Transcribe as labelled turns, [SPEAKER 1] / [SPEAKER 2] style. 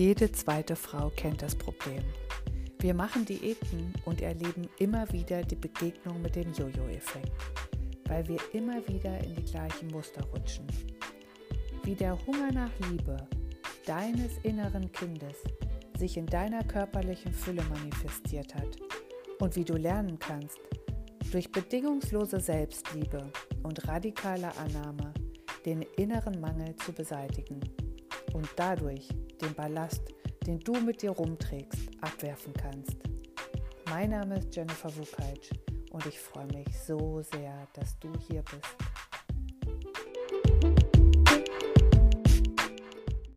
[SPEAKER 1] Jede zweite Frau kennt das Problem. Wir machen Diäten und erleben immer wieder die Begegnung mit dem Jojo-Effekt, weil wir immer wieder in die gleichen Muster rutschen. Wie der Hunger nach Liebe deines inneren Kindes sich in deiner körperlichen Fülle manifestiert hat und wie du lernen kannst, durch bedingungslose Selbstliebe und radikale Annahme den inneren Mangel zu beseitigen und dadurch den Ballast, den du mit dir rumträgst, abwerfen kannst. Mein Name ist Jennifer Wukalc und ich freue mich so sehr, dass du hier bist.